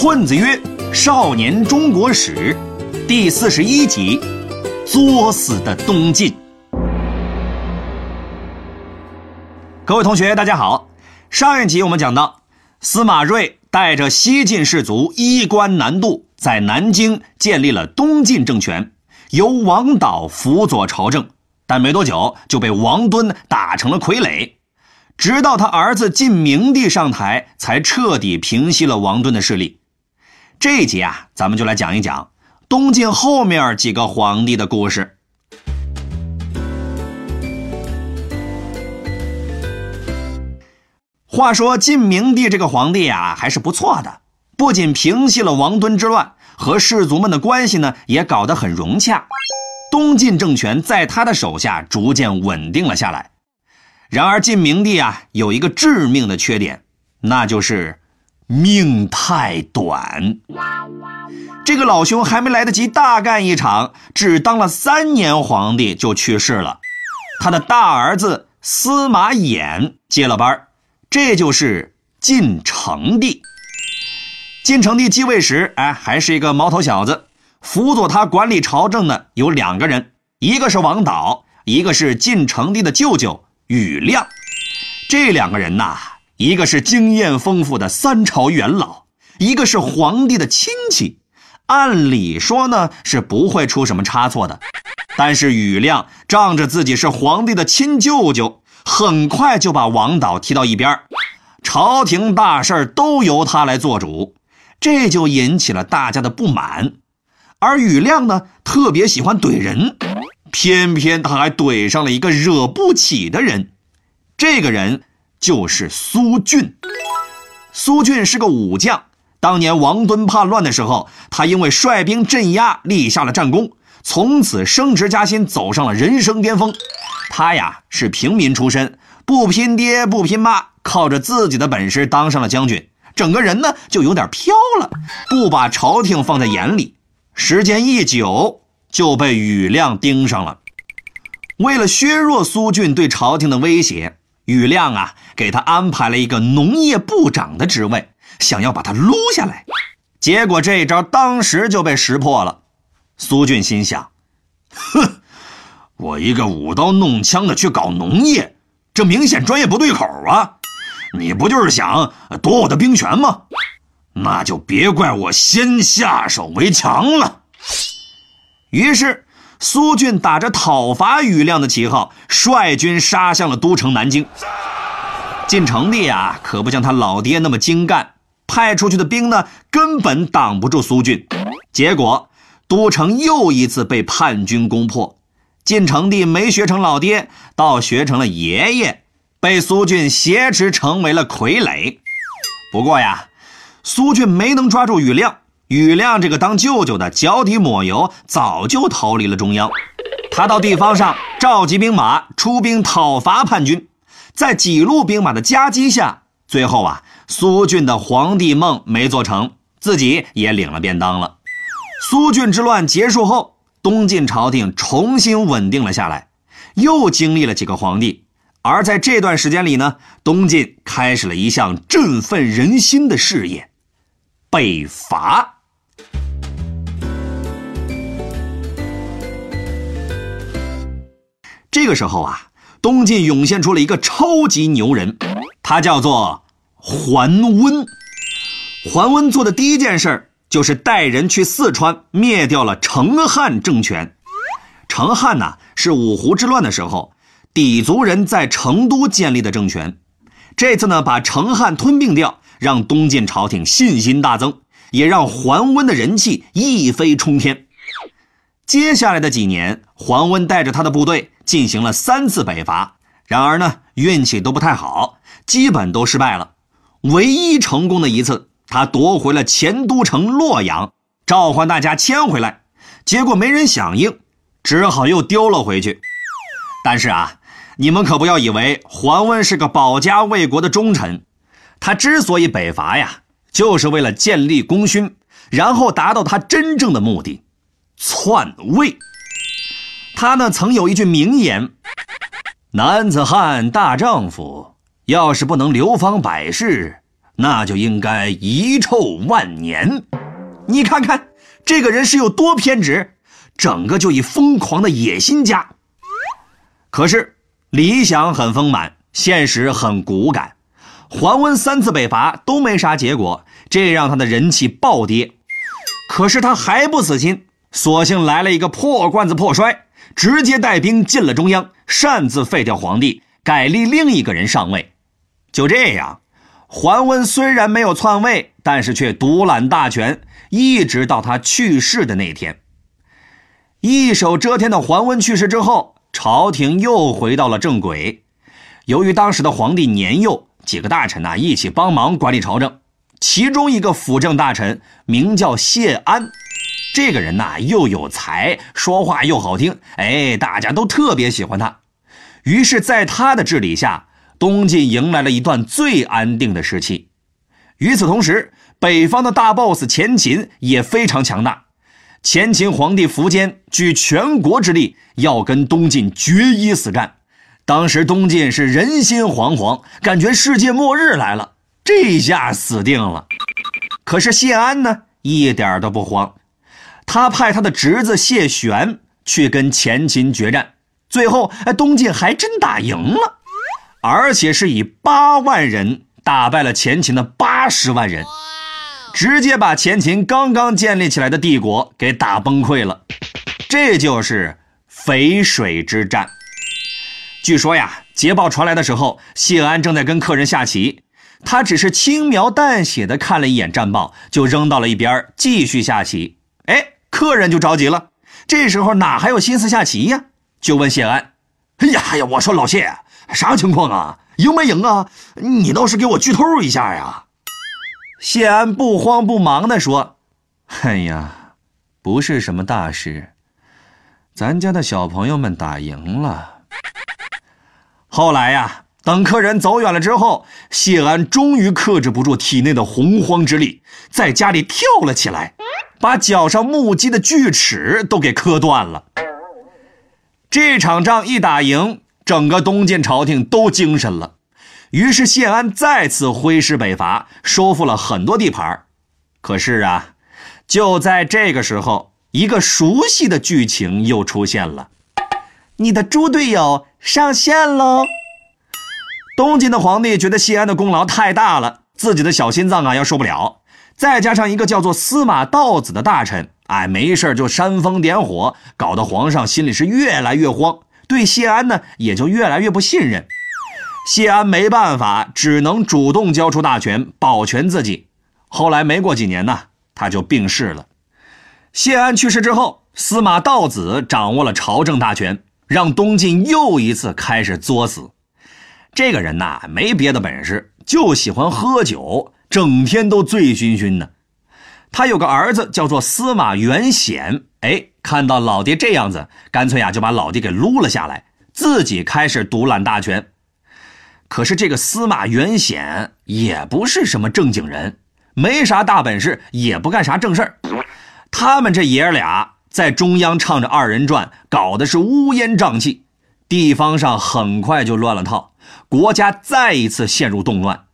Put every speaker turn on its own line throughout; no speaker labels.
混子曰少年中国史第四十一集：作死的东晋。各位同学，大家好。上一集我们讲到，司马睿带着西晋士族衣冠南渡，在南京建立了东晋政权，由王导辅佐朝政。但没多久就被王敦打成了傀儡，直到他儿子晋明帝上台，才彻底平息了王敦的势力。这一集啊，咱们就来讲一讲东晋后面几个皇帝的故事。话说晋明帝这个皇帝啊，还是不错的，不仅平息了王敦之乱，和士族们的关系呢，也搞得很融洽。东晋政权在他的手下逐渐稳定了下来。然而晋明帝啊，有一个致命的缺点，那就是。命太短，这个老兄还没来得及大干一场，只当了三年皇帝就去世了。他的大儿子司马衍接了班这就是晋成帝。晋成帝继位时，哎，还是一个毛头小子。辅佐他管理朝政的有两个人，一个是王导，一个是晋成帝的舅舅宇亮。这两个人呐。一个是经验丰富的三朝元老，一个是皇帝的亲戚，按理说呢是不会出什么差错的。但是宇亮仗着自己是皇帝的亲舅舅，很快就把王导踢到一边朝廷大事都由他来做主，这就引起了大家的不满。而宇亮呢，特别喜欢怼人，偏偏他还怼上了一个惹不起的人，这个人。就是苏峻。苏峻是个武将，当年王敦叛乱的时候，他因为率兵镇压，立下了战功，从此升职加薪，走上了人生巅峰。他呀是平民出身，不拼爹不拼妈，靠着自己的本事当上了将军，整个人呢就有点飘了，不把朝廷放在眼里。时间一久，就被雨亮盯上了。为了削弱苏峻对朝廷的威胁。宇亮啊，给他安排了一个农业部长的职位，想要把他撸下来。结果这一招当时就被识破了。苏俊心想：哼，我一个舞刀弄枪的去搞农业，这明显专业不对口啊！你不就是想夺我的兵权吗？那就别怪我先下手为强了。于是。苏峻打着讨伐宇亮的旗号，率军杀向了都城南京。晋成帝啊，可不像他老爹那么精干，派出去的兵呢，根本挡不住苏峻。结果，都城又一次被叛军攻破。晋成帝没学成老爹，倒学成了爷爷，被苏峻挟持成为了傀儡。不过呀，苏峻没能抓住宇亮。宇亮这个当舅舅的脚底抹油，早就逃离了中央。他到地方上召集兵马，出兵讨伐叛军。在几路兵马的夹击下，最后啊，苏峻的皇帝梦没做成，自己也领了便当了。苏峻之乱结束后，东晋朝廷重新稳定了下来，又经历了几个皇帝。而在这段时间里呢，东晋开始了一项振奋人心的事业——北伐。这个时候啊，东晋涌现出了一个超级牛人，他叫做桓温。桓温做的第一件事儿就是带人去四川灭掉了成汉政权。成汉呢是五胡之乱的时候，氐族人在成都建立的政权。这次呢把成汉吞并掉，让东晋朝廷信心大增，也让桓温的人气一飞冲天。接下来的几年，桓温带着他的部队。进行了三次北伐，然而呢，运气都不太好，基本都失败了。唯一成功的一次，他夺回了前都城洛阳，召唤大家迁回来，结果没人响应，只好又丢了回去。但是啊，你们可不要以为桓温是个保家卫国的忠臣，他之所以北伐呀，就是为了建立功勋，然后达到他真正的目的——篡位。他呢曾有一句名言：“男子汉大丈夫，要是不能流芳百世，那就应该遗臭万年。你看看这个人是有多偏执，整个就一疯狂的野心家。可是理想很丰满，现实很骨感。桓温三次北伐都没啥结果，这让他的人气暴跌。可是他还不死心，索性来了一个破罐子破摔，直接带兵进了中央，擅自废掉皇帝，改立另一个人上位。就这样，桓温虽然没有篡位，但是却独揽大权，一直到他去世的那天。一手遮天的桓温去世之后，朝廷又回到了正轨。由于当时的皇帝年幼，几个大臣呐一起帮忙管理朝政。其中一个辅政大臣名叫谢安，这个人呐又有才，说话又好听，哎，大家都特别喜欢他。于是，在他的治理下，东晋迎来了一段最安定的时期。与此同时，北方的大 boss 前秦也非常强大。前秦皇帝苻坚举全国之力要跟东晋决一死战，当时东晋是人心惶惶，感觉世界末日来了。这下死定了。可是谢安呢，一点都不慌。他派他的侄子谢玄去跟前秦决战，最后哎，东晋还真打赢了，而且是以八万人打败了前秦的八十万人，直接把前秦刚刚建立起来的帝国给打崩溃了。这就是淝水之战。据说呀，捷报传来的时候，谢安正在跟客人下棋。他只是轻描淡写的看了一眼战报，就扔到了一边，继续下棋。客人就着急了，这时候哪还有心思下棋呀？就问谢安：“哎呀哎呀，我说老谢，啥情况啊？赢没赢啊？你倒是给我剧透一下呀！”谢安不慌不忙的说：“哎呀，不是什么大事，咱家的小朋友们打赢了。后来呀。”等客人走远了之后，谢安终于克制不住体内的洪荒之力，在家里跳了起来，把脚上木屐的锯齿都给磕断了。这场仗一打赢，整个东晋朝廷都精神了，于是谢安再次挥师北伐，收复了很多地盘。可是啊，就在这个时候，一个熟悉的剧情又出现了：你的猪队友上线喽！东晋的皇帝觉得谢安的功劳太大了，自己的小心脏啊要受不了。再加上一个叫做司马道子的大臣，哎，没事就煽风点火，搞得皇上心里是越来越慌，对谢安呢也就越来越不信任。谢安没办法，只能主动交出大权，保全自己。后来没过几年呢，他就病逝了。谢安去世之后，司马道子掌握了朝政大权，让东晋又一次开始作死。这个人呐，没别的本事，就喜欢喝酒，整天都醉醺醺的。他有个儿子叫做司马元显，哎，看到老爹这样子，干脆啊就把老爹给撸了下来，自己开始独揽大权。可是这个司马元显也不是什么正经人，没啥大本事，也不干啥正事儿。他们这爷儿俩在中央唱着二人转，搞的是乌烟瘴气，地方上很快就乱了套。国家再一次陷入动乱，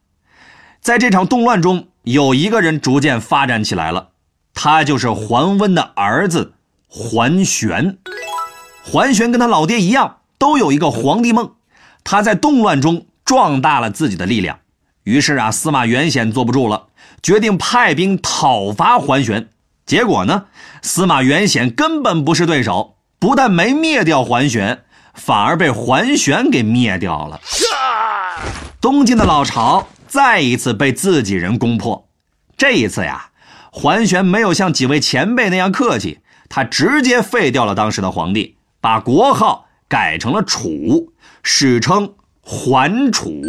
在这场动乱中，有一个人逐渐发展起来了，他就是桓温的儿子桓玄。桓玄跟他老爹一样，都有一个皇帝梦，他在动乱中壮大了自己的力量。于是啊，司马元显坐不住了，决定派兵讨伐桓玄。结果呢，司马元显根本不是对手，不但没灭掉桓玄。反而被桓玄给灭掉了。东晋的老巢再一次被自己人攻破。这一次呀，桓玄没有像几位前辈那样客气，他直接废掉了当时的皇帝，把国号改成了楚，史称桓楚。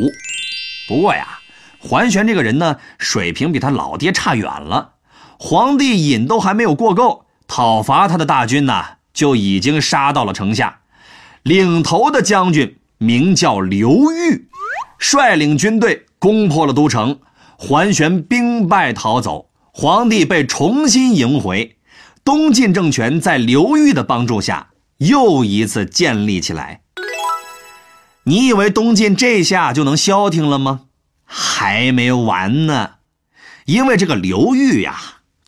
不过呀，桓玄这个人呢，水平比他老爹差远了。皇帝瘾都还没有过够，讨伐他的大军呢，就已经杀到了城下。领头的将军名叫刘裕，率领军队攻破了都城，桓玄兵败逃走，皇帝被重新迎回，东晋政权在刘裕的帮助下又一次建立起来。你以为东晋这下就能消停了吗？还没完呢，因为这个刘裕呀，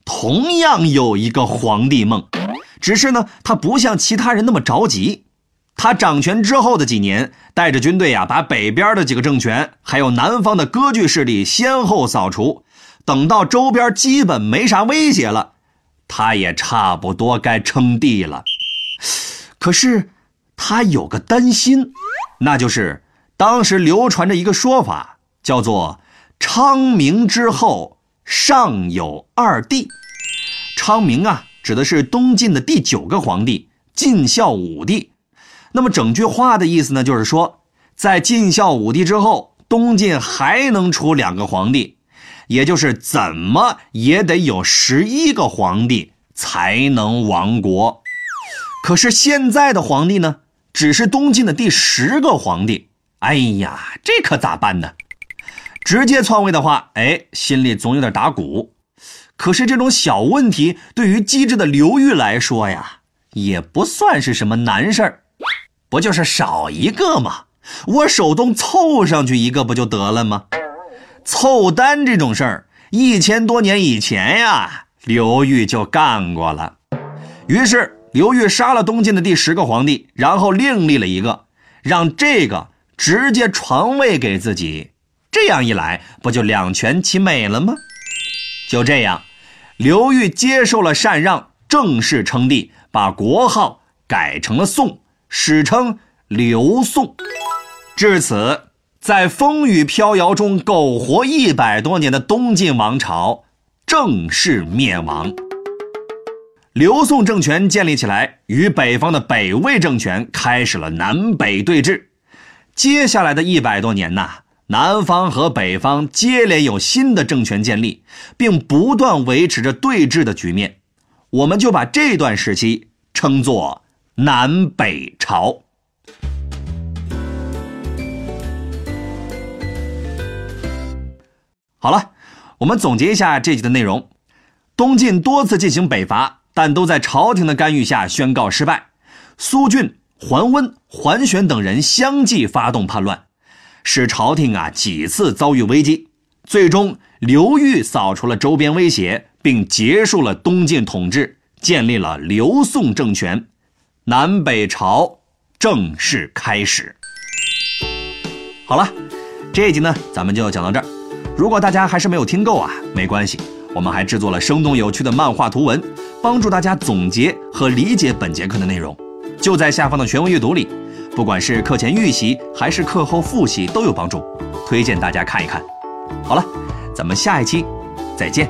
同样有一个皇帝梦，只是呢，他不像其他人那么着急。他掌权之后的几年，带着军队呀，把北边的几个政权，还有南方的割据势力先后扫除。等到周边基本没啥威胁了，他也差不多该称帝了。可是，他有个担心，那就是当时流传着一个说法。叫做昌明之后尚有二帝，昌明啊，指的是东晋的第九个皇帝晋孝武帝。那么整句话的意思呢，就是说，在晋孝武帝之后，东晋还能出两个皇帝，也就是怎么也得有十一个皇帝才能亡国。可是现在的皇帝呢，只是东晋的第十个皇帝。哎呀，这可咋办呢？直接篡位的话，哎，心里总有点打鼓。可是这种小问题对于机智的刘裕来说呀，也不算是什么难事儿，不就是少一个吗？我手动凑上去一个不就得了吗？凑单这种事儿，一千多年以前呀，刘裕就干过了。于是刘裕杀了东晋的第十个皇帝，然后另立了一个，让这个直接传位给自己。这样一来，不就两全其美了吗？就这样，刘裕接受了禅让，正式称帝，把国号改成了宋，史称刘宋。至此，在风雨飘摇中苟活一百多年的东晋王朝正式灭亡。刘宋政权建立起来，与北方的北魏政权开始了南北对峙。接下来的一百多年呐。南方和北方接连有新的政权建立，并不断维持着对峙的局面，我们就把这段时期称作南北朝。好了，我们总结一下这集的内容：东晋多次进行北伐，但都在朝廷的干预下宣告失败。苏峻、桓温、桓玄等人相继发动叛乱。使朝廷啊几次遭遇危机，最终刘裕扫除了周边威胁，并结束了东晋统治，建立了刘宋政权，南北朝正式开始。好了，这一集呢咱们就讲到这儿。如果大家还是没有听够啊，没关系，我们还制作了生动有趣的漫画图文，帮助大家总结和理解本节课的内容，就在下方的全文阅读里。不管是课前预习还是课后复习都有帮助，推荐大家看一看。好了，咱们下一期再见。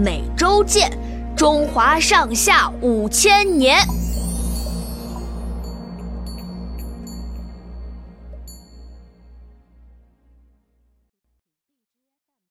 每周见，中华上下五千年。